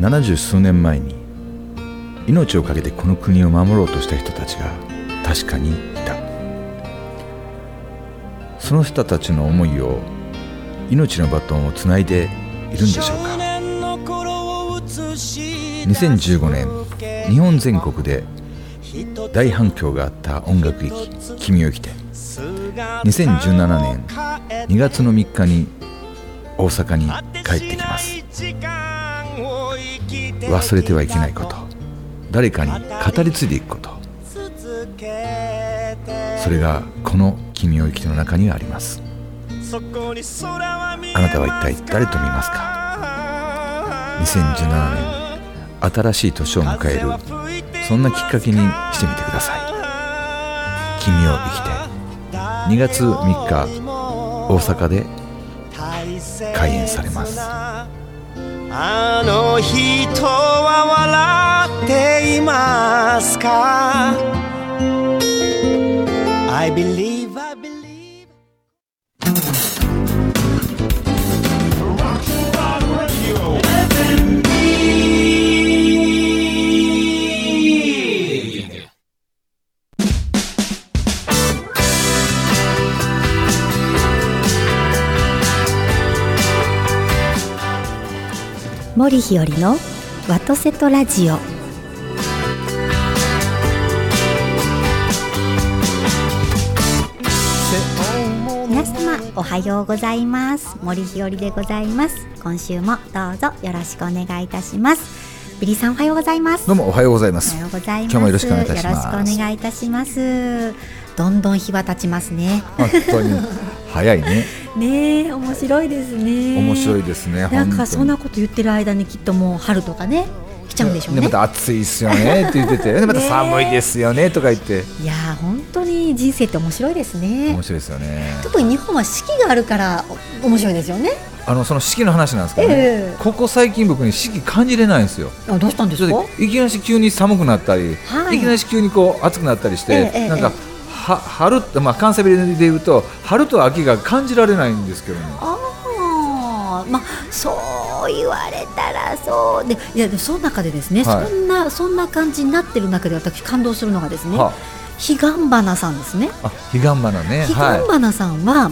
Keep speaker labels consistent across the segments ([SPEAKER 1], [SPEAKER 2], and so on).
[SPEAKER 1] 70数年前に命を懸けてこの国を守ろうとした人たちが確かにいた。その人たちの思いを命のバトンをつないでいるんでしょうか。2015年日本全国で大反響があった音楽劇「君を生きて」2017年2月の3日に大阪に帰ってきます。忘れてはいけないこと。誰かに語り継いでいくこと。それがこの「君を生きて」の中にはあります。あなたは一体誰と見ますか？2017年新しい年を迎える。そんなきっかけにしてみてください。君を生きて2月3日大阪で開演されます。
[SPEAKER 2] あの人は笑っていますか？
[SPEAKER 3] 森日和のワトセトラジオ。皆様おはようございます。森日和でございます。今週もどうぞよろしくお願いいたします。ビリーさんおはようございます。
[SPEAKER 1] どうもおはようございま
[SPEAKER 3] お
[SPEAKER 1] す
[SPEAKER 3] はようございます。
[SPEAKER 1] 今日もよろしくお願いいたします。
[SPEAKER 3] よろしくお願いいたします。どんどん日は経ちますね。
[SPEAKER 1] 本当に早いね。
[SPEAKER 3] ねえ面白いですね。
[SPEAKER 1] 面白いですね
[SPEAKER 3] なんかそんな
[SPEAKER 1] 本
[SPEAKER 3] こと言ってる間にきっともう春とかね来ちゃうんでしょうね。
[SPEAKER 1] また暑いっすよね って言っててでまた寒いですよねとか言って。
[SPEAKER 3] いやー本当に人生って面白いですね。
[SPEAKER 1] 面白いですよね。
[SPEAKER 3] 特に日本は四季があるからお面白いですよね。
[SPEAKER 1] あのその四季の話なんですけどね、
[SPEAKER 3] ええ。
[SPEAKER 1] ここ最近僕に四季感じれないんですよ。
[SPEAKER 3] あどうしたんですか？
[SPEAKER 1] いきなり急に寒くなったり、
[SPEAKER 3] はい。
[SPEAKER 1] い、きなり急にこう暑くなったりして、
[SPEAKER 3] ええええ
[SPEAKER 1] なんかは春まあ関西弁で言うと春と秋が感じられないんですけどね。
[SPEAKER 3] ああまあそう言われたらそうでいやその中でですね、
[SPEAKER 1] はい。
[SPEAKER 3] そんなそんな感じになってる中で私感動するのがですね、
[SPEAKER 1] は
[SPEAKER 3] 彼岸花さんですね。
[SPEAKER 1] あ彼岸花ね。
[SPEAKER 3] 彼岸
[SPEAKER 1] は
[SPEAKER 3] 花さんは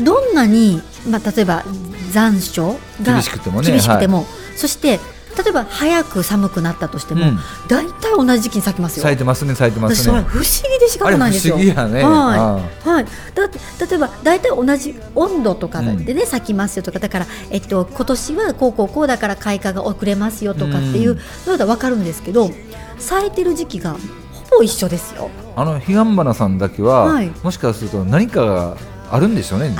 [SPEAKER 3] どんなに、まあ、例えば残暑が
[SPEAKER 1] 厳しくてもね。
[SPEAKER 3] 厳しくてもそして例えば早く寒くなったとしても、
[SPEAKER 1] うん。
[SPEAKER 3] 大体同じ時期に咲きます
[SPEAKER 1] い
[SPEAKER 3] よ。
[SPEAKER 1] 咲いてますね咲いてますね。
[SPEAKER 3] 不思議で仕方ないんですよ。
[SPEAKER 1] あれ不思議やね。
[SPEAKER 3] はい、はい、だって例えば大体同じ温度とかでね、咲きますよとかだから、えっと、今年はこうこうこうだから開花が遅れますよとかっていうのだ分かるんですけど咲いてる時期がほぼ一緒ですよ。
[SPEAKER 1] あの彼岸花さんだけは、
[SPEAKER 3] はい。
[SPEAKER 1] もしかすると何かがあるんでしょうね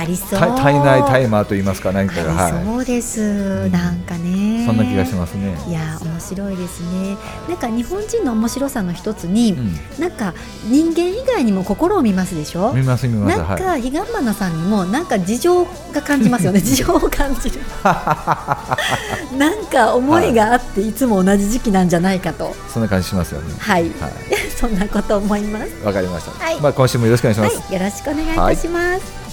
[SPEAKER 3] ありそう。
[SPEAKER 1] た体内タイマーと言いますか何かが
[SPEAKER 3] そうです、
[SPEAKER 1] ん。
[SPEAKER 3] なんかね。
[SPEAKER 1] いそんな気がしますね。
[SPEAKER 3] いや面白いですね。なんか日本人の面白さの一つに、
[SPEAKER 1] う
[SPEAKER 3] なんか人間以外にも心を見ますでしょ？
[SPEAKER 1] ん見ます見ます。
[SPEAKER 3] なんか
[SPEAKER 1] はい
[SPEAKER 3] 彼岸花さんにもなんか事情が感じますよね。事情を感じる。なんか思いがあっていつも同じ時期なんじゃないかと。
[SPEAKER 1] そんな感じしますよね。
[SPEAKER 3] はい、
[SPEAKER 1] は
[SPEAKER 3] そんなこと思います。
[SPEAKER 1] いわかりました、
[SPEAKER 3] はい。
[SPEAKER 1] まあ今週もよろしくお願いします、
[SPEAKER 3] はい。よろしくお願いいたします、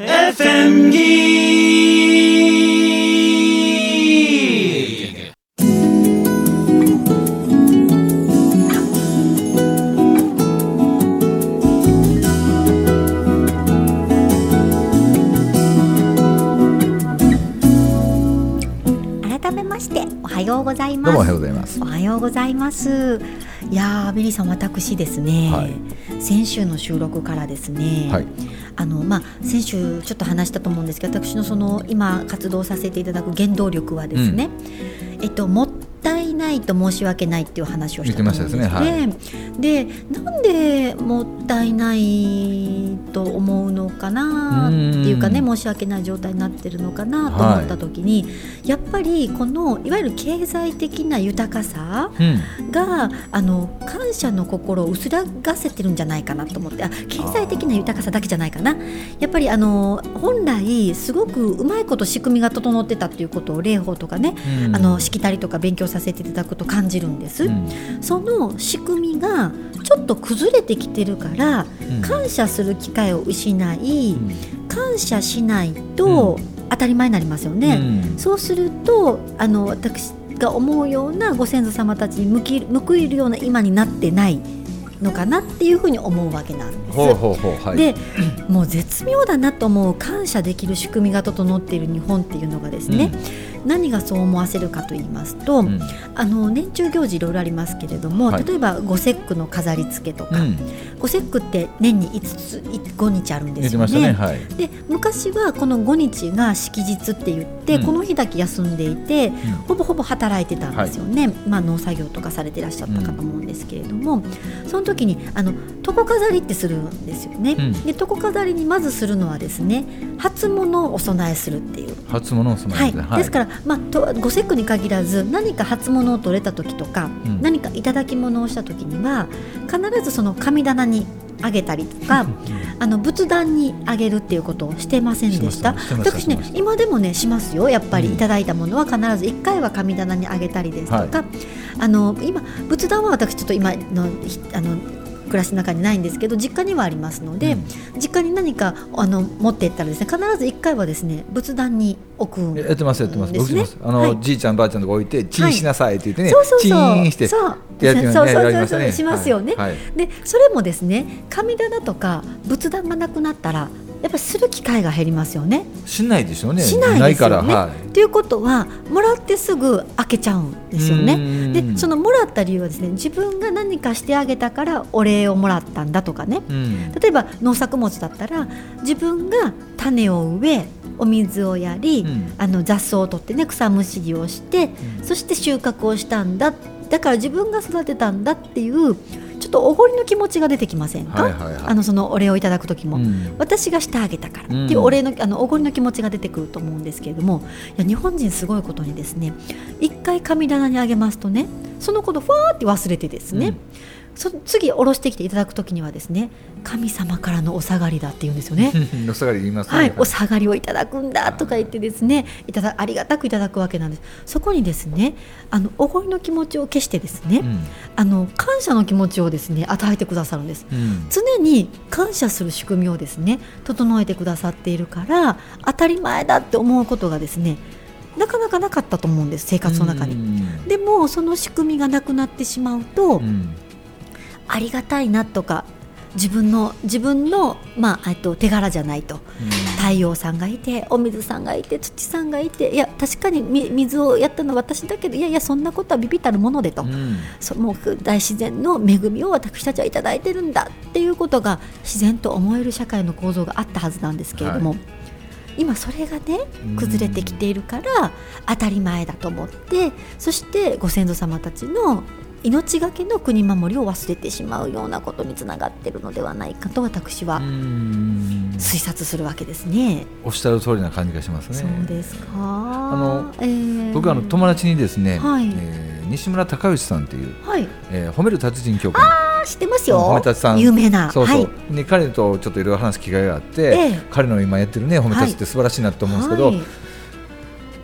[SPEAKER 2] FM ギ
[SPEAKER 3] ございます。
[SPEAKER 1] い
[SPEAKER 3] やーベリーさん私ですね、
[SPEAKER 1] はい。
[SPEAKER 3] 先週の収録からですね、
[SPEAKER 1] はい。
[SPEAKER 3] あのまあ先週ちょっと話したと思うんですけど私のその今活動させていただく原動力はですね、えっともったいないと申し訳ないっていう話をしたと思うんです
[SPEAKER 1] 言ってました
[SPEAKER 3] ね。でなんでもったいないと思うのかなっていうかね
[SPEAKER 1] うん。
[SPEAKER 3] 申し訳ない状態になってるのかなと思った時に、やっぱりこのいわゆる経済的な豊かさ
[SPEAKER 1] うん。
[SPEAKER 3] があの感謝の心を薄らがせてるんじゃないかなと思って。あ経済的な豊かさだけじゃないかな。やっぱりあの本来すごくうまいこと仕組みが整ってたっていうことを霊法とかね、
[SPEAKER 1] うん。
[SPEAKER 3] あのしきたりとか勉強させていただくと感じるんです、
[SPEAKER 1] うん。
[SPEAKER 3] その仕組みがちょっと崩れてきてるから、
[SPEAKER 1] うん。
[SPEAKER 3] 感謝する機会を失い、感謝しないと当たり前になりますよね、
[SPEAKER 1] うん。
[SPEAKER 3] そうするとあの私が思うようなご先祖様たちに向き報いるような今になってないのかなっていうふうに思うわけなんです。
[SPEAKER 1] ほうほうほうはい。
[SPEAKER 3] でもう絶妙だなと思う感謝できる仕組みが整っている日本っていうのがですね、何がそう思わせるかと言いますと、
[SPEAKER 1] うん。うん
[SPEAKER 3] あの年中行事いろいろありますけれども、
[SPEAKER 1] はい。
[SPEAKER 3] 例えば五節句の飾り付けとか、
[SPEAKER 1] うん。
[SPEAKER 3] 五節句って年に5つ5日あるんですよね。
[SPEAKER 1] ね。はい。
[SPEAKER 3] で昔はこの5日が祝日って言って、
[SPEAKER 1] うん。
[SPEAKER 3] この日だけ休んでいて、ほぼほぼ働いてたんですよね、まあ、農作業とかされてらっしゃったかと思うんですけれども、その時にあの床飾りってするんですよね、
[SPEAKER 1] うん。
[SPEAKER 3] で床飾りにまずするのはですね初物をお供えするっていう。
[SPEAKER 1] 初物を備
[SPEAKER 3] はい。
[SPEAKER 1] えて、
[SPEAKER 3] ですから、まあ、とご節句に限らず何か初物を取れた時とか、
[SPEAKER 1] うん。
[SPEAKER 3] 何か頂き物をした時には必ずその神棚にあげたりとかあの仏壇にあげるっていうことをしてませんでした。私ね今でもねしますよ。やっぱり
[SPEAKER 1] うん。
[SPEAKER 3] いただいたものは必ず1回は神棚にあげたりですとか、あの今仏壇は私ちょっと今のひあの暮らしの中にないんですけど実家にはありますので、実家に何かあの持っていったらですね必ず1回はですね仏壇に置くん
[SPEAKER 1] やってますやってます。
[SPEAKER 3] ですね
[SPEAKER 1] 僕します。あの、
[SPEAKER 3] はい。
[SPEAKER 1] じいちゃんばあちゃんとか置いてチンしなさいって言ってね、
[SPEAKER 3] そうそう
[SPEAKER 1] チンして
[SPEAKER 3] そう。
[SPEAKER 1] やって
[SPEAKER 3] そうそうそう
[SPEAKER 1] やりましたね
[SPEAKER 3] しますよね。
[SPEAKER 1] はいはい。
[SPEAKER 3] でそれもですね神棚とか仏壇がなくなったらやっぱりする機会が減りますよね。
[SPEAKER 1] しないでしょうね。
[SPEAKER 3] しないです
[SPEAKER 1] から
[SPEAKER 3] よね。
[SPEAKER 1] はい。
[SPEAKER 3] ということはもらってすぐ開けちゃうんですよ
[SPEAKER 1] う
[SPEAKER 3] ね。
[SPEAKER 1] ん。
[SPEAKER 3] でそのもらった理由はですね自分が何かしてあげたからお礼をもらったんだとかね。
[SPEAKER 1] うん。
[SPEAKER 3] 例えば農作物だったら自分が種を植えお水をやり、
[SPEAKER 1] うん。
[SPEAKER 3] あの雑草を取ってね草むしりをして、そして収穫をしたんだ。だから自分が育てたんだっていうちょっとおごりの気持ちが出てきませんか、
[SPEAKER 1] はいはいはい。
[SPEAKER 3] あのそのお礼をいただく時も。
[SPEAKER 1] うん。
[SPEAKER 3] 私がしてあげたから。って
[SPEAKER 1] うん
[SPEAKER 3] いうお礼の,、あのおごりの気持ちが出てくると思うんですけれども。いや日本人すごいことにですね一回神棚にあげますとねそのことふわーって忘れてですね、
[SPEAKER 1] うん
[SPEAKER 3] そ次下ろしてきていただく時にはですね神様からのお下がりだって言うんですよね。
[SPEAKER 1] お下がり言いますね、
[SPEAKER 3] はい、お下がりをいただくんだとか言ってですねいただありがたくいただくわけなんです。そこにですねあのおごりの気持ちを消してですね、
[SPEAKER 1] うん。
[SPEAKER 3] あの感謝の気持ちをですね与えてくださるんです。
[SPEAKER 1] うん。
[SPEAKER 3] 常に感謝する仕組みをですね整えてくださっているから当たり前だって思うことがですねなかなかなかったと思うんです生活の中に。
[SPEAKER 1] うん。
[SPEAKER 3] でもその仕組みがなくなってしまうと、
[SPEAKER 1] うん
[SPEAKER 3] ありがたいなとか自分の自分の、まあ、えっと手柄じゃないと。太陽さんがいてお水さんがいて土さんがいていや確かにみ水をやったのは私だけどいやいやそんなことはビビたるものでと、
[SPEAKER 1] うん。
[SPEAKER 3] そもう大自然の恵みを私たちはいただいてるんだっていうことが自然と思える社会の構造があったはずなんですけれども、
[SPEAKER 1] は
[SPEAKER 3] 今それがね
[SPEAKER 1] うん。
[SPEAKER 3] 崩れてきているから当たり前だと思ってそしてご先祖様たちの命がけの国守りを忘れてしまうようなことにつながっているのではないかと私は
[SPEAKER 1] うん。
[SPEAKER 3] 推察するわけですね。
[SPEAKER 1] おっしゃる通りな感じがしますね。
[SPEAKER 3] そうですか。あ
[SPEAKER 1] の
[SPEAKER 3] えー。
[SPEAKER 1] 僕あの友達にですね、
[SPEAKER 3] はい。
[SPEAKER 1] えー西村隆義さんっていう、
[SPEAKER 3] はい、
[SPEAKER 1] えー褒める達人協会
[SPEAKER 3] あ知ってますよ。
[SPEAKER 1] 褒め達さん。
[SPEAKER 3] 有名な。
[SPEAKER 1] そうそう、
[SPEAKER 3] はい。
[SPEAKER 1] で彼とちょっといろいろ話す機会があって、
[SPEAKER 3] ええ。
[SPEAKER 1] 彼の今やってるね褒め達って素晴らしいなと思うんですけど、
[SPEAKER 3] はい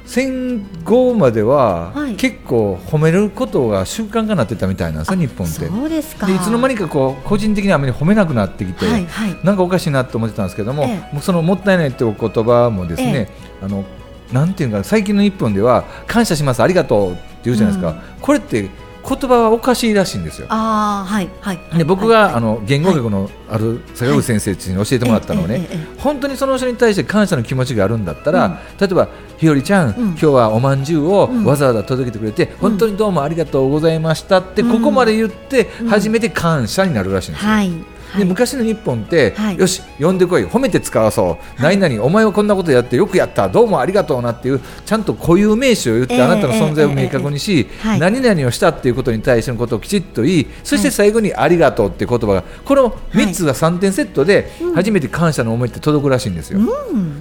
[SPEAKER 1] 戦後までは、
[SPEAKER 3] はい
[SPEAKER 1] 結構褒めることが習慣化になってたみたいなんですよ日本って。
[SPEAKER 3] そうですか。
[SPEAKER 1] でいつの間にかこう個人的にあまり褒めなくなってきて、
[SPEAKER 3] はいはい。
[SPEAKER 1] なんかおかしいなと思ってたんですけども、
[SPEAKER 3] ええ
[SPEAKER 1] もうそのもったいないってお言葉もですね、あのなんていうか最近の日本では感謝しますありがとうって言うじゃないですか、
[SPEAKER 3] うん
[SPEAKER 1] これって言葉はおかしいらしいんですよ。
[SPEAKER 3] ああはいはい。
[SPEAKER 1] で僕が、
[SPEAKER 3] はい
[SPEAKER 1] あの言語学のある坂口先生に教えてもらったのはね、
[SPEAKER 3] ええええええ。
[SPEAKER 1] 本当にその人に対して感謝の気持ちがあるんだったら、例えばひよりちゃん、
[SPEAKER 3] うん。
[SPEAKER 1] 今日はおまんじゅうを
[SPEAKER 3] うん。
[SPEAKER 1] わざわざ届けてくれて、本当にどうもありがとうございましたって、
[SPEAKER 3] うん。
[SPEAKER 1] ここまで言って
[SPEAKER 3] うん。
[SPEAKER 1] 初めて感謝になるらしいんですよ。
[SPEAKER 3] はい。
[SPEAKER 1] で昔の日本って、
[SPEAKER 3] はい。
[SPEAKER 1] よし呼んでこい褒めて使わそう、何々お前はこんなことやってよくやった。どうもありがとうなっていうちゃんと固有名詞を言って、
[SPEAKER 3] ええ
[SPEAKER 1] あなたの存在を明確にし、何々をしたっていうことに対してのことをきちっと言いそして最後にありがとうっていう言葉がこの3つが3点セットで
[SPEAKER 3] うん。
[SPEAKER 1] 初めて感謝の思いって届くらしいんですよ。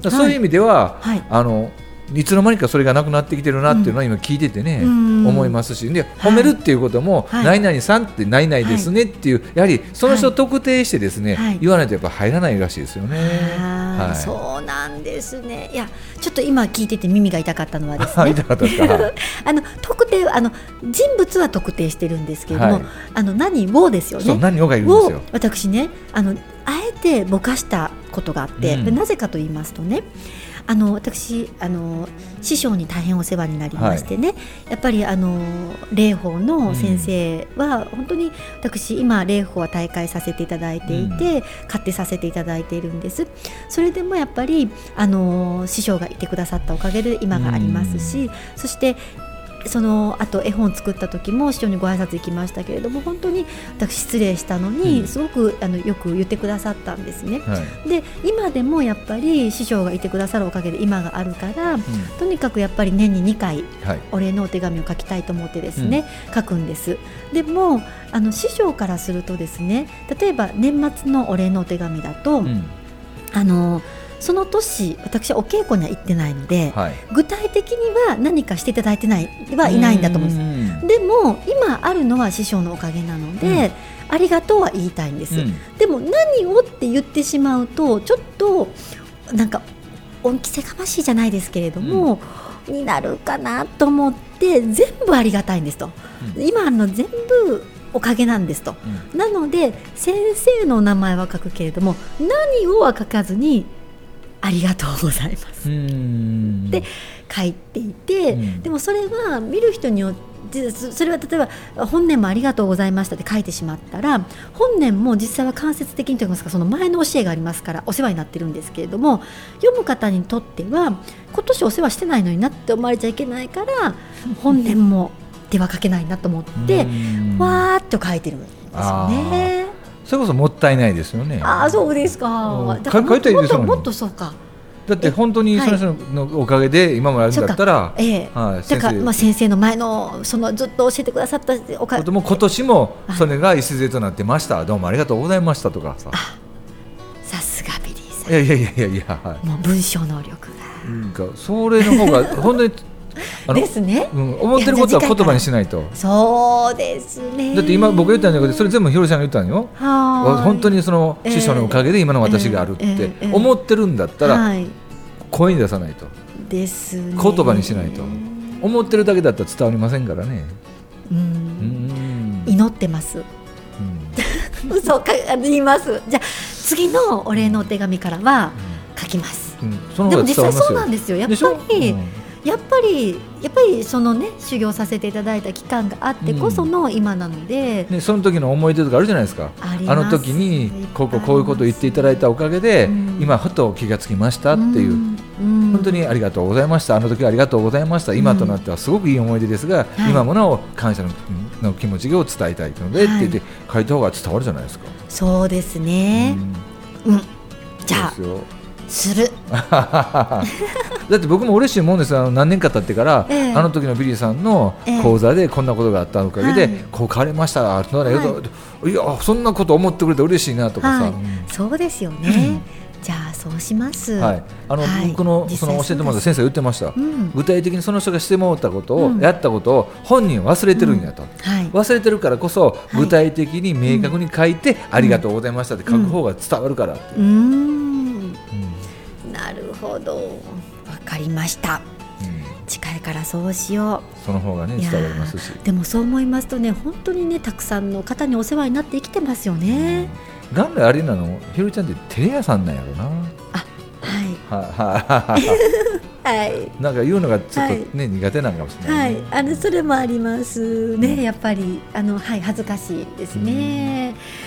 [SPEAKER 1] そういう意味では、
[SPEAKER 3] はい。
[SPEAKER 1] あのいつの間にかそれがなくなってきてるなっていうのは今聞いててね、
[SPEAKER 3] うん。
[SPEAKER 1] 思いますし。で褒めるっていうことも、
[SPEAKER 3] はい。
[SPEAKER 1] 何々さんって何々ですねっていう、やはりその人を特定してですね、
[SPEAKER 3] はい。
[SPEAKER 1] 言わないとやっぱ入らないらしいですよね。はい。
[SPEAKER 3] そうなんですね。いや、ちょっと今聞いてて耳が痛かったのはですね。あの特定あの人物は特定してるんですけれども、
[SPEAKER 1] はい。
[SPEAKER 3] あの何をですよね。
[SPEAKER 1] そう何をがいるんです
[SPEAKER 3] を
[SPEAKER 1] よ。
[SPEAKER 3] 私ねあのあえてぼかしたことがあって、
[SPEAKER 1] うん。
[SPEAKER 3] でなぜかと言いますとねあの私あの師匠に大変お世話になりましてね、やっぱりあの霊法の先生は本当に私今霊法は大会させていただいていて、買ってさせていただいているんです。それでもやっぱりあの師匠がいてくださったおかげで今がありますし、そしてそのあと絵本作った時も師匠にご挨拶行きましたけれども本当に私失礼したのに、
[SPEAKER 1] うん。
[SPEAKER 3] すごくあのよく言ってくださったんですね。
[SPEAKER 1] はい。
[SPEAKER 3] で今でもやっぱり師匠がいてくださるおかげで今があるから
[SPEAKER 1] うん。
[SPEAKER 3] とにかくやっぱり年に2回
[SPEAKER 1] はい。
[SPEAKER 3] お礼のお手紙を書きたいと思ってですね、書くんです。でもあの師匠からするとですね例えば年末のお礼のお手紙だと、
[SPEAKER 1] うん。
[SPEAKER 3] あのその年私はお稽古には行ってないので、
[SPEAKER 1] はい。
[SPEAKER 3] 具体的には何かしていただいてないはいないんだと思うんです。
[SPEAKER 1] で
[SPEAKER 3] も今あるのは師匠のおかげなので、ありがとうは言いたいんです、
[SPEAKER 1] うん。
[SPEAKER 3] でも何をって言ってしまうとちょっとなんか恩着せがましいじゃないですけれども、になるかなと思って全部ありがたいんですと、
[SPEAKER 1] うん。
[SPEAKER 3] 今の全部おかげなんですと。
[SPEAKER 1] うん。
[SPEAKER 3] なので先生のお名前は書くけれども何をは書かずにありがとうございます。
[SPEAKER 1] うん。
[SPEAKER 3] で書いていて、
[SPEAKER 1] うん。
[SPEAKER 3] でもそれは見る人によってそそれは例えば本年もありがとうございましたって書いてしまったら本年も実際は間接的にといいますかその前の教えがありますからお世話になってるんですけれども読む方にとっては今年お世話してないのになって思われちゃいけないから 本年も手は書けないなと思って
[SPEAKER 1] うん。
[SPEAKER 3] わーっと書いてるんですよね。
[SPEAKER 1] それこそもったいないですよね。
[SPEAKER 3] ああそうですか
[SPEAKER 1] うん。
[SPEAKER 3] だからも
[SPEAKER 1] 書いたらいいですよね
[SPEAKER 3] もっともっとそうか。
[SPEAKER 1] だって本当にその人のおかげで今もあるんだったら、
[SPEAKER 3] ええ。
[SPEAKER 1] はい、
[SPEAKER 3] だからまあ先生の前のそのずっと教えてくださったおか
[SPEAKER 1] ことも今年もそれが礎となってました。どうもありがとうございましたとかさ。
[SPEAKER 3] さすがビリーさ
[SPEAKER 1] いやいやいやいやいや、は
[SPEAKER 3] ん。もう文章能力
[SPEAKER 1] い。なんかそれの方が 本当に
[SPEAKER 3] ですね。
[SPEAKER 1] うん、思ってることは言葉にしないと。
[SPEAKER 3] そうですね。
[SPEAKER 1] だって今僕言ったんだけどそれ全部ひろりさんが言ったんよ。本当にその師匠のおかげで今の私があるっ
[SPEAKER 3] ええ
[SPEAKER 1] て
[SPEAKER 3] ええ
[SPEAKER 1] 思ってるんだったら
[SPEAKER 3] はい
[SPEAKER 1] 声に出さないと
[SPEAKER 3] ですね。
[SPEAKER 1] 言葉にしないと思ってるだけだったら伝わりませんからね。
[SPEAKER 3] う。
[SPEAKER 1] うんん
[SPEAKER 3] 祈ってます。嘘かあの言います。じゃあ次のお礼のお手紙からは書きます。
[SPEAKER 1] うん
[SPEAKER 3] でも。実際そうなんですよ。やっぱり。
[SPEAKER 1] うん
[SPEAKER 3] やっぱりやっぱりそのね修行させていただいた期間があってこその今なので、
[SPEAKER 1] ね、その時の思い出とかあるじゃないですか。
[SPEAKER 3] あ
[SPEAKER 1] の時にこうこうこういうことを言っていただいたおかげで、
[SPEAKER 3] うん。
[SPEAKER 1] 今ふと気がつきましたっていう、
[SPEAKER 3] ん。うん。
[SPEAKER 1] 本当にありがとうございました。あの時はありがとうございました。今となってはすごくいい思い出ですが、
[SPEAKER 3] はい。
[SPEAKER 1] 今もなお感謝のの気持ちを伝えたいので、
[SPEAKER 3] はい。
[SPEAKER 1] って言って書いた方が伝わるじゃないですか。
[SPEAKER 3] そうですね。
[SPEAKER 1] う。ん。
[SPEAKER 3] うん、じゃあ
[SPEAKER 1] す
[SPEAKER 3] る。
[SPEAKER 1] だって僕も嬉しいもんですあの何年か経ってから、
[SPEAKER 3] ええ。
[SPEAKER 1] あの時のビリーさんの
[SPEAKER 3] ええ。
[SPEAKER 1] 講座でこんなことがあったおかげで、
[SPEAKER 3] はい。
[SPEAKER 1] こう変わりました。ってなら、い、やそんなこと思ってくれて嬉しいなとかさ、
[SPEAKER 3] はい
[SPEAKER 1] うん、
[SPEAKER 3] そうですよね。じゃあそうします。
[SPEAKER 1] はい、あの、
[SPEAKER 3] はい。
[SPEAKER 1] 僕の
[SPEAKER 3] 実
[SPEAKER 1] その
[SPEAKER 3] 際
[SPEAKER 1] 教えてもらった先生が言ってました、
[SPEAKER 3] うん。
[SPEAKER 1] 具体的にその人がしてもらったことを、
[SPEAKER 3] うん。
[SPEAKER 1] やったことを本人は忘れてるんやと、
[SPEAKER 3] はい。
[SPEAKER 1] 忘れてるからこそ
[SPEAKER 3] い。
[SPEAKER 1] 具体的に明確に書いて、ありがとうございましたって書く方が伝わるからって
[SPEAKER 3] なるほど。わかりました。
[SPEAKER 1] うん。
[SPEAKER 3] 近いからそうしよ
[SPEAKER 1] その方がね伝わりますし。
[SPEAKER 3] ーでもそう思いますとね、本当にねたくさんの方にお世話になって生きてますよね。
[SPEAKER 1] 元来あれなの？ひろりちゃんってテレ屋さんなんやろな。
[SPEAKER 3] はい。
[SPEAKER 1] はいはいは。い
[SPEAKER 3] はい。
[SPEAKER 1] なんか言うのがちょっとね、苦手なんかもしれな、
[SPEAKER 3] はい。い
[SPEAKER 1] ね、
[SPEAKER 3] あのそれもありますね、やっぱり。あの、はい、恥ずかしいですね。うん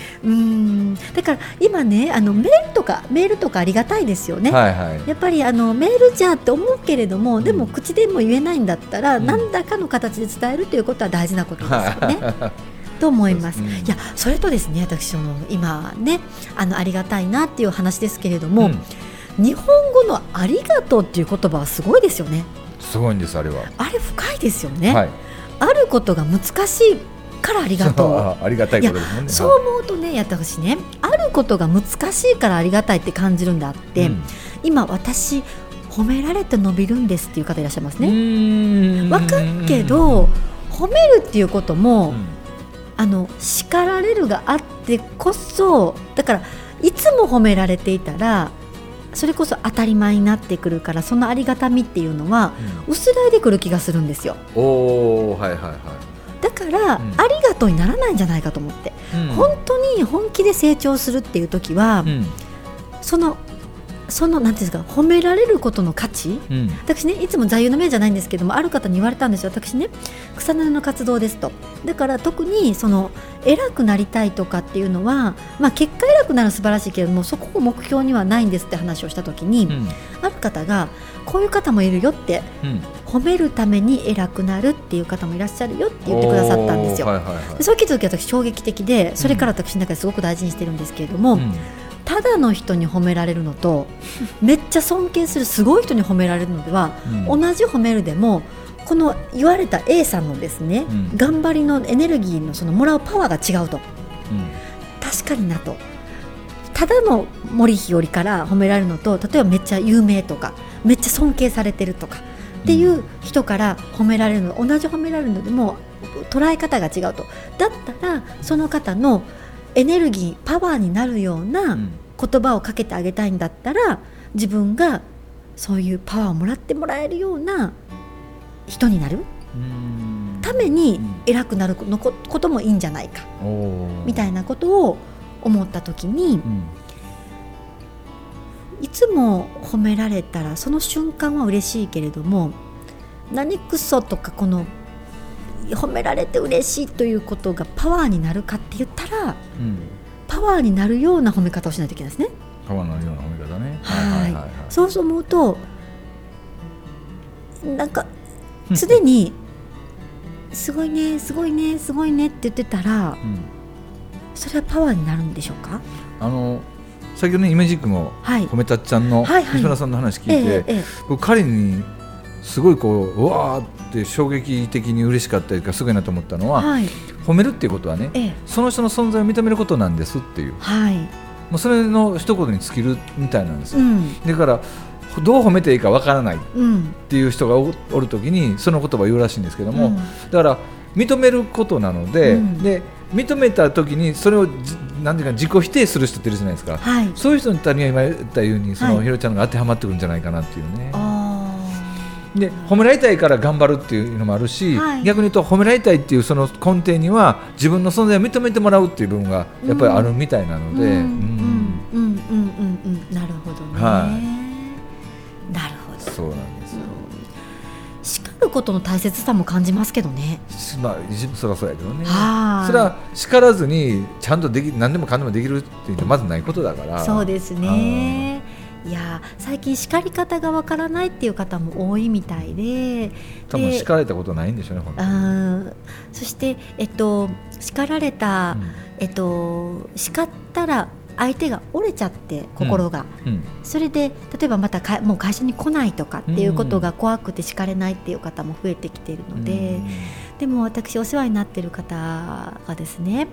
[SPEAKER 3] だから今ねあのメールとかメールとかありがたいですよね。
[SPEAKER 1] はいはい
[SPEAKER 3] やっぱりあのメールじゃって思うけれどもでも口でも言えないんだったら、
[SPEAKER 1] うん
[SPEAKER 3] 何らかの形で伝えるということは大事なことですよね。と思います。いやそれとですね私その今ねあのありがたいなっていう話ですけれども、
[SPEAKER 1] うん
[SPEAKER 3] 日本語のありがとうっていう言葉はすごいですよね。
[SPEAKER 1] すごいんですあれは、
[SPEAKER 3] あれ深いですよね。
[SPEAKER 1] はい
[SPEAKER 3] あることが難しいからありがとう。
[SPEAKER 1] あありがたいことですもんね。
[SPEAKER 3] そう思うとね、やった私ね、あることが難しいからありがたいって感じるんだって、
[SPEAKER 1] うん。
[SPEAKER 3] 今私褒められて伸びるんですっていう方いらっしゃいますね。
[SPEAKER 1] ね
[SPEAKER 3] わかるけど褒めるっていうことも、あの叱られるがあってこそだからいつも褒められていたらそれこそ当たり前になってくるからそのありがたみっていうのは薄らいでくる気がするんですよ。
[SPEAKER 1] おおはいはいは
[SPEAKER 3] だから、
[SPEAKER 1] うん。
[SPEAKER 3] ありがとうにならないんじゃないかと思って、
[SPEAKER 1] い、うん。
[SPEAKER 3] 本当に本気で成長するっていう時は、
[SPEAKER 1] うん。
[SPEAKER 3] そのそのなんていうんですか褒められることの価値？
[SPEAKER 1] うん。
[SPEAKER 3] 私ねいつも座右の銘じゃないんですけどもある方に言われたんですよ。私ね草の根の活動ですと。だから特にその偉くなりたいとかっていうのは、まあ、結果偉くなる素晴らしいけれどもそこを目標にはないんですって話をした時に、
[SPEAKER 1] うん。
[SPEAKER 3] ある方がこういう方もいるよって
[SPEAKER 1] うん
[SPEAKER 3] 褒めるために偉くなるっていう方もいらっしゃるよって言ってくださったんですよ。
[SPEAKER 1] はいはいはい。
[SPEAKER 3] でそう聞いた時私衝撃的でそれから私の中ですごく大事にしてるんですけれども、
[SPEAKER 1] うん。
[SPEAKER 3] ただの人に褒められるのと めっちゃ尊敬するすごい人に褒められるのでは、
[SPEAKER 1] うん。
[SPEAKER 3] 同じ褒めるでもこの言われた A さんのですね、
[SPEAKER 1] うん。
[SPEAKER 3] 頑張りのエネルギーのそのもらうパワーが違うと。
[SPEAKER 1] うん。
[SPEAKER 3] 確かになと。ただの森日和から褒められるのと例えばめっちゃ有名とかめっちゃ尊敬されてるとかっていう人から褒められるの同じ褒められるのでも捉え方が違うと。だったらその方のエネルギーパワーになるような
[SPEAKER 1] うん。
[SPEAKER 3] 言葉をかけてあげたいんだったら自分がそういうパワーをもらってもらえるような人になる
[SPEAKER 1] うん。
[SPEAKER 3] ために
[SPEAKER 1] うん。
[SPEAKER 3] 偉くなるのここともいいんじゃないか。みたいなことを思った時に
[SPEAKER 1] うん
[SPEAKER 3] いつも褒められたらその瞬間は嬉しいけれども何クソとかこの褒められて嬉しいということがパワーになるかって言ったら
[SPEAKER 1] うん。
[SPEAKER 3] パワーになるような褒め方をしないといけないですね。
[SPEAKER 1] 川のような褒め方ね。
[SPEAKER 3] はい。
[SPEAKER 1] はい
[SPEAKER 3] そうそう思うとなんか常に「すごいねすごいねすごいね」って言ってたら
[SPEAKER 1] うん。
[SPEAKER 3] それはパワーになるんでしょうか？
[SPEAKER 1] あの先ほどねイメージックの
[SPEAKER 3] はい。
[SPEAKER 1] 褒めたっちゃんの西村さんの話聞いて僕彼にすごいこううわーって衝撃的に嬉しかったりとかすごいなと思ったのは
[SPEAKER 3] はい。
[SPEAKER 1] 褒めるっていうことはね
[SPEAKER 3] ええ。
[SPEAKER 1] その人の存在を認めることなんですっていう。
[SPEAKER 3] はい。
[SPEAKER 1] もうそれの一言に尽きるみたいなんですよ。
[SPEAKER 3] うん。
[SPEAKER 1] だからどう褒めていいかわからないっ
[SPEAKER 3] うん
[SPEAKER 1] ていう人がおおるときにその言葉を言うらしいんですけども、
[SPEAKER 3] うん。
[SPEAKER 1] だから認めることなので,、
[SPEAKER 3] うん。
[SPEAKER 1] で認めたときにそれをじなんていうか自己否定する人っているじゃないですか、
[SPEAKER 3] はい。
[SPEAKER 1] そういう人には今言ったようにその、
[SPEAKER 3] はい。
[SPEAKER 1] ひろちゃんが当てはまってくるんじゃないかなっていうね。
[SPEAKER 3] あ
[SPEAKER 1] で褒められたいから頑張るっていうのもあるし、
[SPEAKER 3] はい。
[SPEAKER 1] 逆に言うと褒められたいっていうその根底には自分の存在を認めてもらうっていう部分がやっぱりあるみたいな
[SPEAKER 3] ー
[SPEAKER 1] ので、
[SPEAKER 3] うん。うん。
[SPEAKER 1] うん。
[SPEAKER 3] うん。うん。なるほどね、
[SPEAKER 1] は
[SPEAKER 3] なるほど。
[SPEAKER 1] そうなんです
[SPEAKER 3] ることの大切さも感じますけどね。
[SPEAKER 1] まあ一そりゃそうやけどね。
[SPEAKER 3] はい。
[SPEAKER 1] それは叱らずにちゃんとでき何でもかんでもできるっていうのはまずないことだから。
[SPEAKER 3] そうですね。い。やー最近叱り方がわからないっていう方も多いみたいで。
[SPEAKER 1] 多分
[SPEAKER 3] で
[SPEAKER 1] 叱られたことないんでしょうね、本当
[SPEAKER 3] そして、えっと、叱られた、
[SPEAKER 1] うん。
[SPEAKER 3] えっと、叱ったら相手が折れちゃって心が、
[SPEAKER 1] うん。
[SPEAKER 3] それで例えばまたかもう会社に来ないとかっていうことが怖くて叱れないっていう方も増えてきているので、でも私お世話になっている方がですね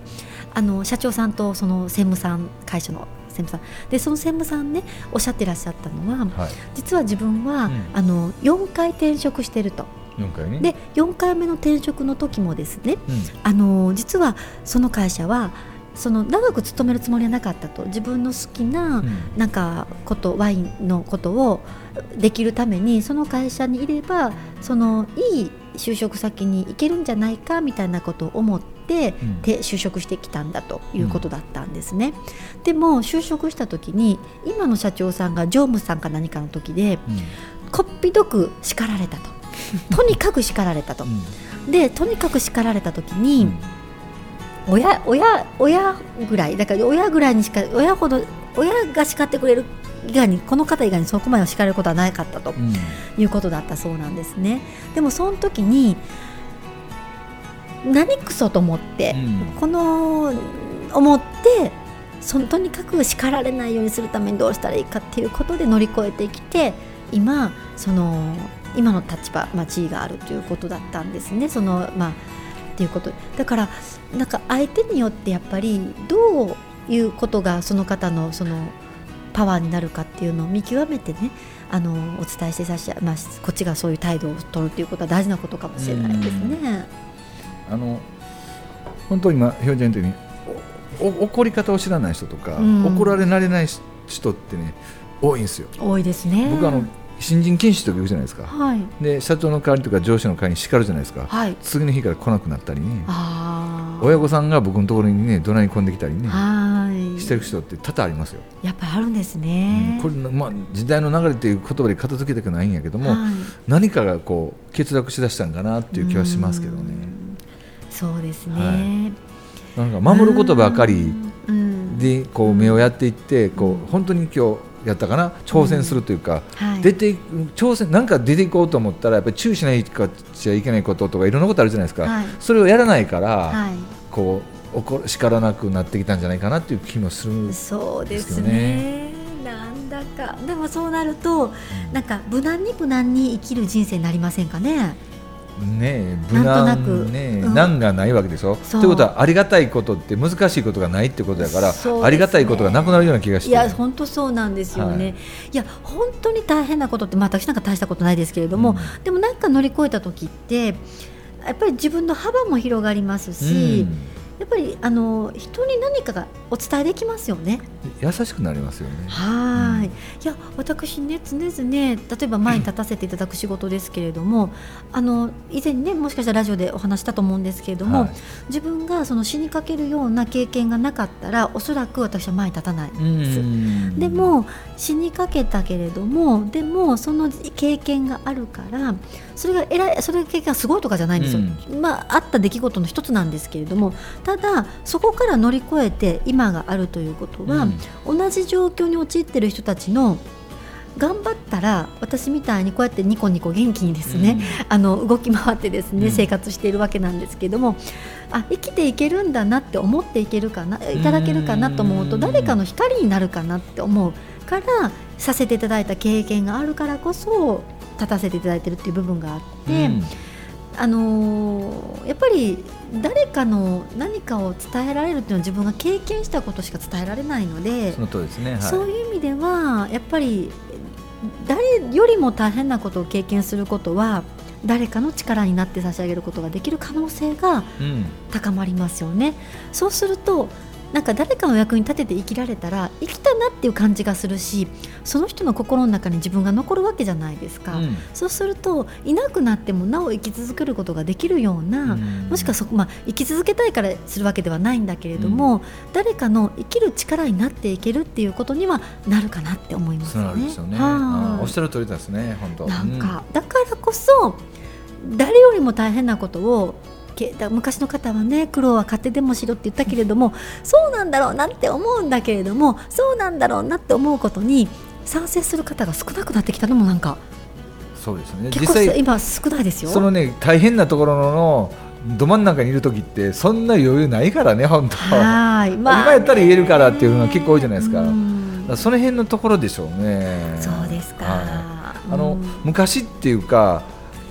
[SPEAKER 3] あの社長さんとその専務さん会社の専務さん。でその専務さんねおっしゃってらっしゃったのは
[SPEAKER 1] はい、
[SPEAKER 3] 実は自分は、
[SPEAKER 1] うん。
[SPEAKER 3] あの4回転職してると。
[SPEAKER 1] 4回ね。
[SPEAKER 3] で4回目の転職の時もですね
[SPEAKER 1] うん。
[SPEAKER 3] あの実はその会社はその長く勤めるつもりはなかったと。自分の好きな、
[SPEAKER 1] うん。
[SPEAKER 3] なんかことワインのことをできるためにその会社にいればそのいい就職先に行けるんじゃないかみたいなことを思って、
[SPEAKER 1] うん。
[SPEAKER 3] で就職してきたんだということだったんですね、でも就職した時に今の社長さんが常務さんか何かの時で
[SPEAKER 1] うん。
[SPEAKER 3] こっぴどく叱られたと。とにかく叱られたと。
[SPEAKER 1] うん。
[SPEAKER 3] でとにかく叱られた時に、
[SPEAKER 1] うん
[SPEAKER 3] 親親親ぐらいだから親ぐらいにしか親ほど親が叱ってくれる以外にこの方以外にそこまで叱ることはなかったと
[SPEAKER 1] うん。
[SPEAKER 3] いうことだったそうなんですね。でもその時に何クソと思って、
[SPEAKER 1] うん。
[SPEAKER 3] この思ってそのとにかく叱られないようにするためにどうしたらいいかっていうことで乗り越えてきて今その今の立場、まあ、地位があるということだったんですね。そのまあっていうこと。だからなんか相手によってやっぱりどういうことがその方のそのパワーになるかっていうのを見極めてねあのお伝えしてさし、まあ、こっちがそういう態度を取るということは大事なことかもしれないですね。
[SPEAKER 1] あの本当に今表現言ったようにお怒り方を知らない人とか、
[SPEAKER 3] うん
[SPEAKER 1] 怒られ慣れない人ってね多いんですよ。
[SPEAKER 3] 多いですね。
[SPEAKER 1] 僕あの新人研修とか行くじゃないですか。
[SPEAKER 3] はい
[SPEAKER 1] で社長の代わりとか上司の代わりに叱るじゃないですか。
[SPEAKER 3] はい
[SPEAKER 1] 次の日から来なくなったりね。
[SPEAKER 3] あー
[SPEAKER 1] 親御さんが僕のところにね怒鳴り込んできたりね
[SPEAKER 3] はい
[SPEAKER 1] してる人って多々ありますよ。
[SPEAKER 3] やっぱりあるんですね。
[SPEAKER 1] これまあ時代の流れっていう言葉で片付けたくないんやけども、
[SPEAKER 3] はい
[SPEAKER 1] 何かがこう欠落しだしたんかなっていう気はしますけどね。
[SPEAKER 3] そうですね。
[SPEAKER 1] はいなんか守ることばかり
[SPEAKER 3] うん
[SPEAKER 1] でこう目をやっていってこう本当に今日やったかな？挑戦するというか、
[SPEAKER 3] はい。
[SPEAKER 1] 出て挑戦なんか出ていこうと思ったらやっぱり注意しないかちゃいけないこととかいろんなことあるじゃないですか、
[SPEAKER 3] はい。
[SPEAKER 1] それをやらないから、
[SPEAKER 3] はい。
[SPEAKER 1] こう怒る叱らなくなってきたんじゃないかなっていう気もする
[SPEAKER 3] そうです
[SPEAKER 1] ですよ
[SPEAKER 3] ね。なんだか。でもそうなると、なんか無難に無難に生きる人生になりませんかね？
[SPEAKER 1] ねえ無
[SPEAKER 3] なんとなく。
[SPEAKER 1] 難ね、
[SPEAKER 3] うん。
[SPEAKER 1] 難がないわけでしょ？ということはありがたいことって難しいことがないってことだから、
[SPEAKER 3] ね。
[SPEAKER 1] ありがたいことがなくなるような気がして。
[SPEAKER 3] いや本当そうなんですよね、
[SPEAKER 1] はい。
[SPEAKER 3] い、や本当に大変なことって、まあ、私なんか大したことないですけれども、
[SPEAKER 1] うん。
[SPEAKER 3] でもなんか乗り越えた時ってやっぱり自分の幅も広がりますし、やっぱりあの人に何かがお伝えできますよね。
[SPEAKER 1] うん優しくなりますよね。
[SPEAKER 3] はーい、
[SPEAKER 1] うん
[SPEAKER 3] いや私ね常々ね例えば前に立たせていただく仕事ですけれども、あの以前ねもしかしたらラジオでお話したと思うんですけれども、
[SPEAKER 1] はい
[SPEAKER 3] 自分がその死にかけるような経験がなかったらおそらく私は前に立たないです。
[SPEAKER 1] うん
[SPEAKER 3] でも死にかけたけれどもでもその経験があるからそれが偉いそれが経験がすごいとかじゃないんですよ、まああった出来事の一つなんですけれどもただそこから乗り越えて今があるということは、同じ状況に陥っている人たちの頑張ったら私みたいにこうやってニコニコ元気にですね、あの動き回ってですね、
[SPEAKER 1] うん。
[SPEAKER 3] 生活しているわけなんですけどもあ生きていけるんだなって思っていけるかないただけるかなと思うと
[SPEAKER 1] うん。
[SPEAKER 3] 誰かの光になるかなって思うからさせていただいた経験があるからこそ立たせていただいてるっていう部分があって、
[SPEAKER 1] うん
[SPEAKER 3] あのーやっぱり誰かの何かを伝えられるっていうのは自分が経験したことしか伝えられないので。
[SPEAKER 1] その通りですね。はい
[SPEAKER 3] そういう意味ではやっぱり誰よりも大変なことを経験することは誰かの力になって差し上げることができる可能性が
[SPEAKER 1] うん
[SPEAKER 3] 高まりますよね。そうするとなんか誰かの役に立てて生きられたら生きたなっていう感じがするしその人の心の中に自分が残るわけじゃないですか、
[SPEAKER 1] うん
[SPEAKER 3] そうするといなくなってもなお生き続けることができるような、
[SPEAKER 1] うん
[SPEAKER 3] もしくはそこ、まあ、生き続けたいからするわけではないんだけれども、誰かの生きる力になっていけるっていうことにはなるかなって思いますね。
[SPEAKER 1] なんですよね。おっしゃる通りですね。本当。
[SPEAKER 3] なんか、だからこそ誰よりも大変なことをけだ昔の方はね苦労は勝手でもしろって言ったけれどもそうなんだろうなって思うんだけれどもそうなんだろうなって思うことに賛成する方が少なくなってきたのもなんか
[SPEAKER 1] うんそうですね。
[SPEAKER 3] 結構
[SPEAKER 1] 実際
[SPEAKER 3] 今少ないですよ。
[SPEAKER 1] そのね大変なところのど真ん中にいる時ってそんな余裕ないからね本当。
[SPEAKER 3] はい、
[SPEAKER 1] 今やったら言えるからっていうのが結構多いじゃないですかからその辺のところでしょうね。
[SPEAKER 3] そうですか。
[SPEAKER 1] はいあの、
[SPEAKER 3] うん
[SPEAKER 1] 昔っていうか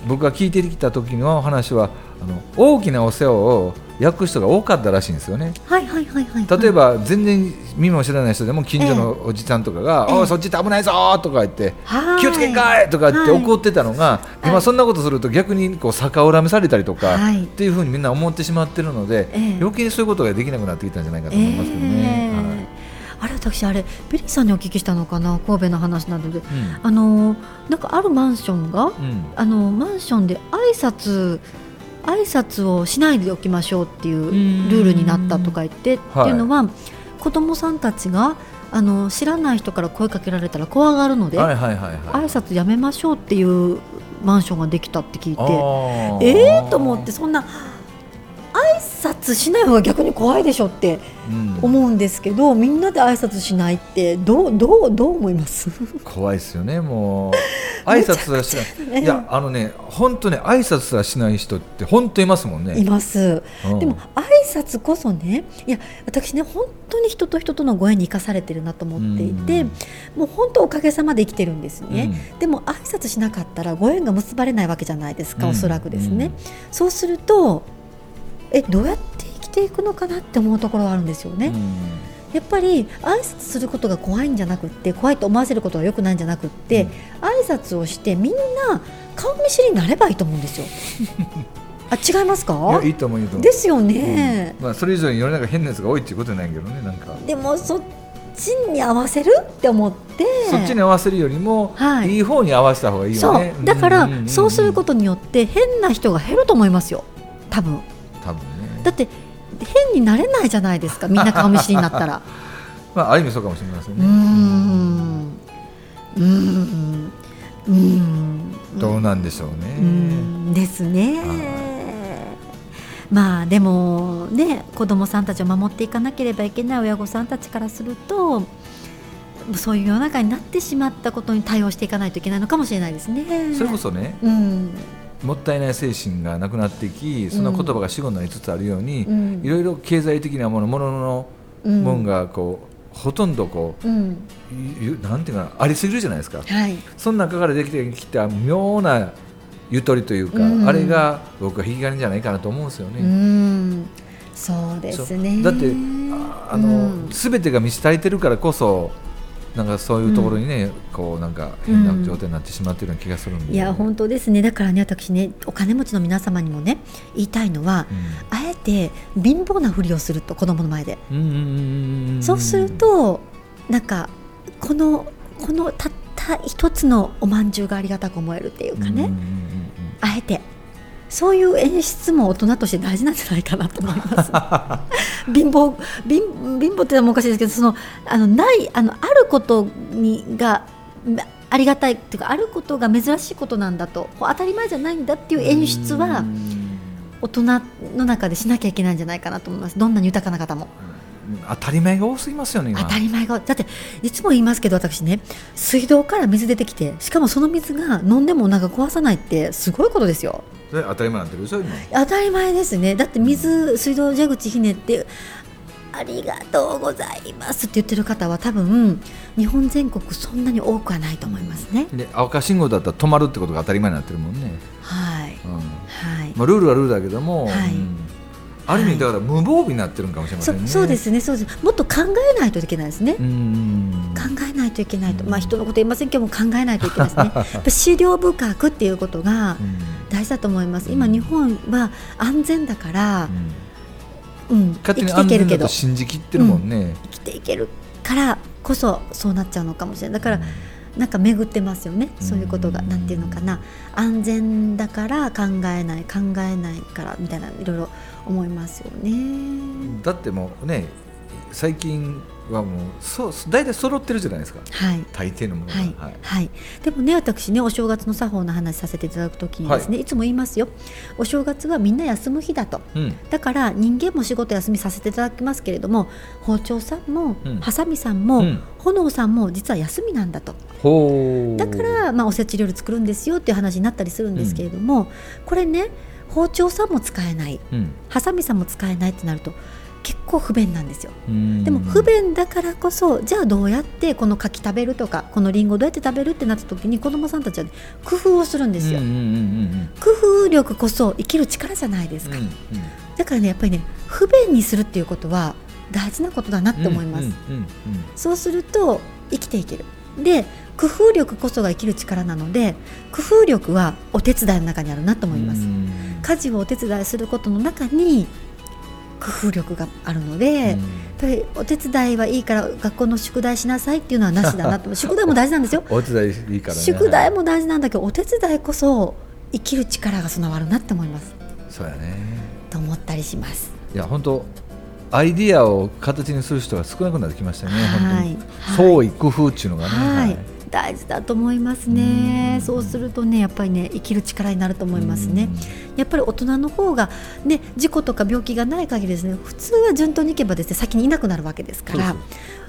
[SPEAKER 1] 僕が聞いてきた時の話はあの大きなお世話を焼く人が多かったらしいんですよね。
[SPEAKER 3] はいはいはいはい。
[SPEAKER 1] 例えば全然見も知らない人でも近所のおじちゃんとかが「
[SPEAKER 3] ええ
[SPEAKER 1] おいそっちって危ないぞ!」とか言って「
[SPEAKER 3] はい
[SPEAKER 1] 気をつけんかい!」とかって
[SPEAKER 3] はい
[SPEAKER 1] 怒ってたのが
[SPEAKER 3] い
[SPEAKER 1] 今そんなことすると逆にこう逆恨みされたりとか
[SPEAKER 3] はい
[SPEAKER 1] っていうふうにみんな思ってしまってるので
[SPEAKER 3] ええ
[SPEAKER 1] 余計にそういうことができなくなってきたんじゃないかと思いますけどね。はい
[SPEAKER 3] ええあれ私あれビリーさんにお聞きしたのかな神戸の話なので
[SPEAKER 1] うん
[SPEAKER 3] あのなんかあるマンションが
[SPEAKER 1] うん
[SPEAKER 3] あのマンションで挨拶挨拶をしないでおきましょうっていうルールになったとか言ってって
[SPEAKER 1] はい
[SPEAKER 3] いうのは子供さんたちがあの知らない人から声かけられたら怖がるので、
[SPEAKER 1] はいはいはいはい。
[SPEAKER 3] 挨拶やめましょうっていうマンションができたって聞いて
[SPEAKER 1] あー。
[SPEAKER 3] えー？と思ってそんな挨拶しない方が逆に怖いでしょって
[SPEAKER 1] うん。
[SPEAKER 3] 思うんですけど、みんなで挨拶しないってどうどうどう思います？
[SPEAKER 1] 怖いですよねもう。挨拶すらしない。いやあのね本当ね挨拶すらしない人って本当いますもんね。
[SPEAKER 3] います。
[SPEAKER 1] うん。
[SPEAKER 3] でも挨拶こそねいや私ね本当に人と人とのご縁に生かされてるなと思っていて、
[SPEAKER 1] うん。
[SPEAKER 3] もう本当おかげさまで生きてるんですね、
[SPEAKER 1] うん。
[SPEAKER 3] でも挨拶しなかったらご縁が結ばれないわけじゃないですか、
[SPEAKER 1] うん。
[SPEAKER 3] おそらくですね、
[SPEAKER 1] うん。
[SPEAKER 3] そうするとえどうやって生きていくのかなって思うところがあるんですよね、やっぱり挨拶することが怖いんじゃなくって怖いと思わせることがよくないんじゃなくって、
[SPEAKER 1] うん。
[SPEAKER 3] 挨拶をしてみんな顔見知りになればいいと思うんですよ。あ違います
[SPEAKER 1] い
[SPEAKER 3] か
[SPEAKER 1] やいいと思う
[SPEAKER 3] ですよね、
[SPEAKER 1] まあそれ以上に世の中変なやつが多いっていうことなんやけどねなんか。
[SPEAKER 3] でもそっちに合わせるって思って。
[SPEAKER 1] そっちに合わせるよりも、
[SPEAKER 3] はい。
[SPEAKER 1] い、い方に合わせた方がいい
[SPEAKER 3] そ
[SPEAKER 1] よね。
[SPEAKER 3] う。だから
[SPEAKER 1] んんんん。
[SPEAKER 3] そうすることによって変な人が減ると思いますよ。多分だって変になれないじゃないですかみんな顔見知りになったら。
[SPEAKER 1] まあある意味そうかもしれませんね、
[SPEAKER 3] ん。うーん。うーん。
[SPEAKER 1] どうなんでしょうね、
[SPEAKER 3] うーん。ですね。まあでもね子どもさんたちを守っていかなければいけない親御さんたちからするとそういう世の中になってしまったことに対応していかないといけないのかもしれないですね。
[SPEAKER 1] それこそね
[SPEAKER 3] うん
[SPEAKER 1] もったいない精神がなくなっていきその言葉が死語になりつつあるように、
[SPEAKER 3] うん。
[SPEAKER 1] いろいろ経済的なものものの
[SPEAKER 3] うん。
[SPEAKER 1] もんがこうほとんどこう
[SPEAKER 3] うん。
[SPEAKER 1] ゆなんていうかなありすぎるじゃないですか。
[SPEAKER 3] はい。
[SPEAKER 1] その中からできてきた妙なゆとりというか、
[SPEAKER 3] うん。
[SPEAKER 1] あれが僕は引き金じゃないかなと思うんですよね。
[SPEAKER 3] うん。そうですね。
[SPEAKER 1] だってああの、
[SPEAKER 3] うん。
[SPEAKER 1] 全てが満ち足りてるからこそなんかそういうところにね、こうなんか変な状態になってしまってるような気がするんで、
[SPEAKER 3] いや本当ですね。だからね私ねお金持ちの皆様にもね言いたいのは、あえて貧乏なふりをすると子供の前で、
[SPEAKER 1] うんうんうんうんうん
[SPEAKER 3] そうするとなんかこのこのたった一つのお饅頭がありがたく思えるっていうかね、
[SPEAKER 1] うんうんうんうん。
[SPEAKER 3] あえてそういう演出も大人として大事なんじゃないかなと思います。貧乏貧貧乏ってのもおかしいですけどそのあのないあのあることにがまありがたいっていうかあることが珍しいことなんだと当たり前じゃないんだっていう演出は
[SPEAKER 1] うん。
[SPEAKER 3] 大人の中でしなきゃいけないんじゃないかなと思います。どんなに豊かな方も。
[SPEAKER 1] 当たり前が多すぎますよね今。
[SPEAKER 3] 当たり前がだっていつも言いますけど私ね水道から水出てきてしかもその水が飲んでもお腹壊さないってすごいことですよ
[SPEAKER 1] 当たり前になってる
[SPEAKER 3] 当たり前ですね。だって水水道蛇口ひねってありがとうございますって言ってる方は多分日本全国そんなに多くはないと思いますね。
[SPEAKER 1] で赤信号だったら止まるってことが当たり前になってるもんね、
[SPEAKER 3] はい。
[SPEAKER 1] うん。
[SPEAKER 3] はい。
[SPEAKER 1] まあ、ルールはルールだけども、
[SPEAKER 3] はい。
[SPEAKER 1] うんある意味だから無防備になってるんかもしれませんね。
[SPEAKER 3] そそうですね。そうです。もっと考えないといけないですね、
[SPEAKER 1] うん。
[SPEAKER 3] 考えないといけないと、まあ、人のこと言いませんけども考えないといけないですね。やっぱ資料深くっていうことが
[SPEAKER 1] うん。
[SPEAKER 3] 大事だと思います。今日本は安全だから
[SPEAKER 1] う、ん。
[SPEAKER 3] うん、
[SPEAKER 1] 勝手に
[SPEAKER 3] 生きていけるけど。
[SPEAKER 1] と信じきってるもんね、
[SPEAKER 3] 生きていけるからこそそうなっちゃうのかもしれない。だから、なんか巡ってますよねそういうことが
[SPEAKER 1] うん
[SPEAKER 3] なんていうのかな安全だから考えない考えないからみたいないろいろ思いますよね。
[SPEAKER 1] だってもうね最近はもうそう大体揃ってるじゃないですか。
[SPEAKER 3] はい。
[SPEAKER 1] 大抵のものが、
[SPEAKER 3] はい。はい、でもね私ねお正月の作法の話させていただくときにですね、い、つも言いますよ。お正月はみんな休む日だと。
[SPEAKER 1] うん。
[SPEAKER 3] だから人間も仕事休みさせていただきますけれども包丁さんも、
[SPEAKER 1] うん。
[SPEAKER 3] ハサミさんも、
[SPEAKER 1] うん。
[SPEAKER 3] 炎さんも実は休みなんだと。
[SPEAKER 1] ほう。
[SPEAKER 3] だから、まあ、おせち料理作るんですよっていう話になったりするんですけれども、これね包丁さんも使えない。
[SPEAKER 1] うん。
[SPEAKER 3] ハサミさんも使えないってなると結構不便なんですよ。
[SPEAKER 1] うん。
[SPEAKER 3] でも不便だからこそじゃあどうやってこの柿食べるとかこのりんごどうやって食べるってなった時に子どもさんたちは、ね、工夫をするんですよ、
[SPEAKER 1] うんうんうんうん
[SPEAKER 3] 工夫力こそ生きる力じゃないですか、
[SPEAKER 1] うんうん。
[SPEAKER 3] だからねやっぱりね不便にするっていうことは大事なことだなって思います、
[SPEAKER 1] うんうんうん。
[SPEAKER 3] そうすると生きていける。で工夫力こそが生きる力なので工夫力はお手伝いの中にあるなと思います、
[SPEAKER 1] うん。
[SPEAKER 3] 家事をお手伝いすることの中に工夫力があるので、やっぱりお手伝いはいいから学校の宿題しなさいっていうのはなしだなと。宿題も大事なんですよ。
[SPEAKER 1] お手伝いいいからね。
[SPEAKER 3] 宿題も大事なんだけどお手伝いこそ生きる力が備わるなって思います。
[SPEAKER 1] そうやね。
[SPEAKER 3] と思ったりします。
[SPEAKER 1] いや本当アイディアを形にする人が少なくなってきましたね、
[SPEAKER 3] はい。
[SPEAKER 1] 本当に。
[SPEAKER 3] はい。
[SPEAKER 1] 創意工夫っていうのがね、
[SPEAKER 3] はい、大事だと思いますね。
[SPEAKER 1] うん。
[SPEAKER 3] そうするとねやっぱりね生きる力になると思いますね。やっぱり大人の方がね事故とか病気がない限りですね普通は順当にいけばですね先にいなくなるわけですから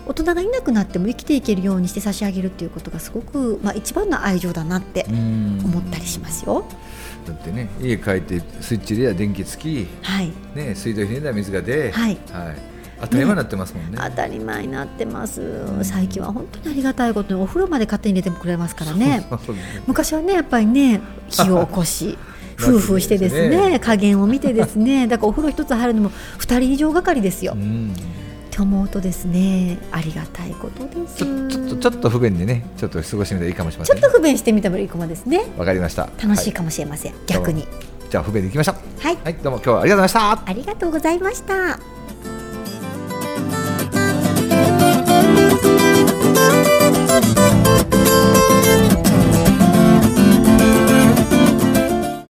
[SPEAKER 3] 大人がいなくなっても生きていけるようにして差し上げるっていうことがすごく、まあ、一番の愛情だなって
[SPEAKER 1] うん。
[SPEAKER 3] 思ったりしますよ。
[SPEAKER 1] だってね家帰ってスイッチ入れや電気つき、
[SPEAKER 3] はい、
[SPEAKER 1] ね、水道ひねだら水が出、
[SPEAKER 3] はい
[SPEAKER 1] 当たり前になってますもんね。
[SPEAKER 3] 当たり前になってます。最近は本当にありがたいことにお風呂まで勝手に入れてくれますからね。昔はねやっぱりね火を起こし 夫婦してです
[SPEAKER 1] ね
[SPEAKER 3] ね。加減を見てですね だからお風呂一つ入るのも2人以上がかりですよ。
[SPEAKER 1] うん。
[SPEAKER 3] っって思うとですねありがたいことです。
[SPEAKER 1] ちょっとちょっと不便でねちょっと過ごしてみたらいいかもしれま
[SPEAKER 3] ち
[SPEAKER 1] せんね。
[SPEAKER 3] ょっと不便してみたらいいかもですね。
[SPEAKER 1] わかりました。は
[SPEAKER 3] 楽しいかもしれません、逆に。
[SPEAKER 1] じゃあ不便でいきましょう。
[SPEAKER 3] はい。
[SPEAKER 1] はい。どうも今日はありがとうございました。
[SPEAKER 3] ありがとうございました